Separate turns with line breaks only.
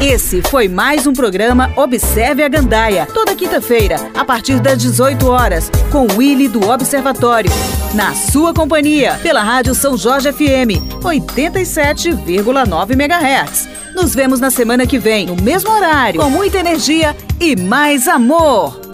Esse foi mais um programa Observe a Gandaia, toda quinta-feira, a partir das 18 horas, com o Willy do Observatório. Na sua companhia, pela Rádio São Jorge FM, 87,9 MHz. Nos vemos na semana que vem, no mesmo horário, com muita energia e mais amor.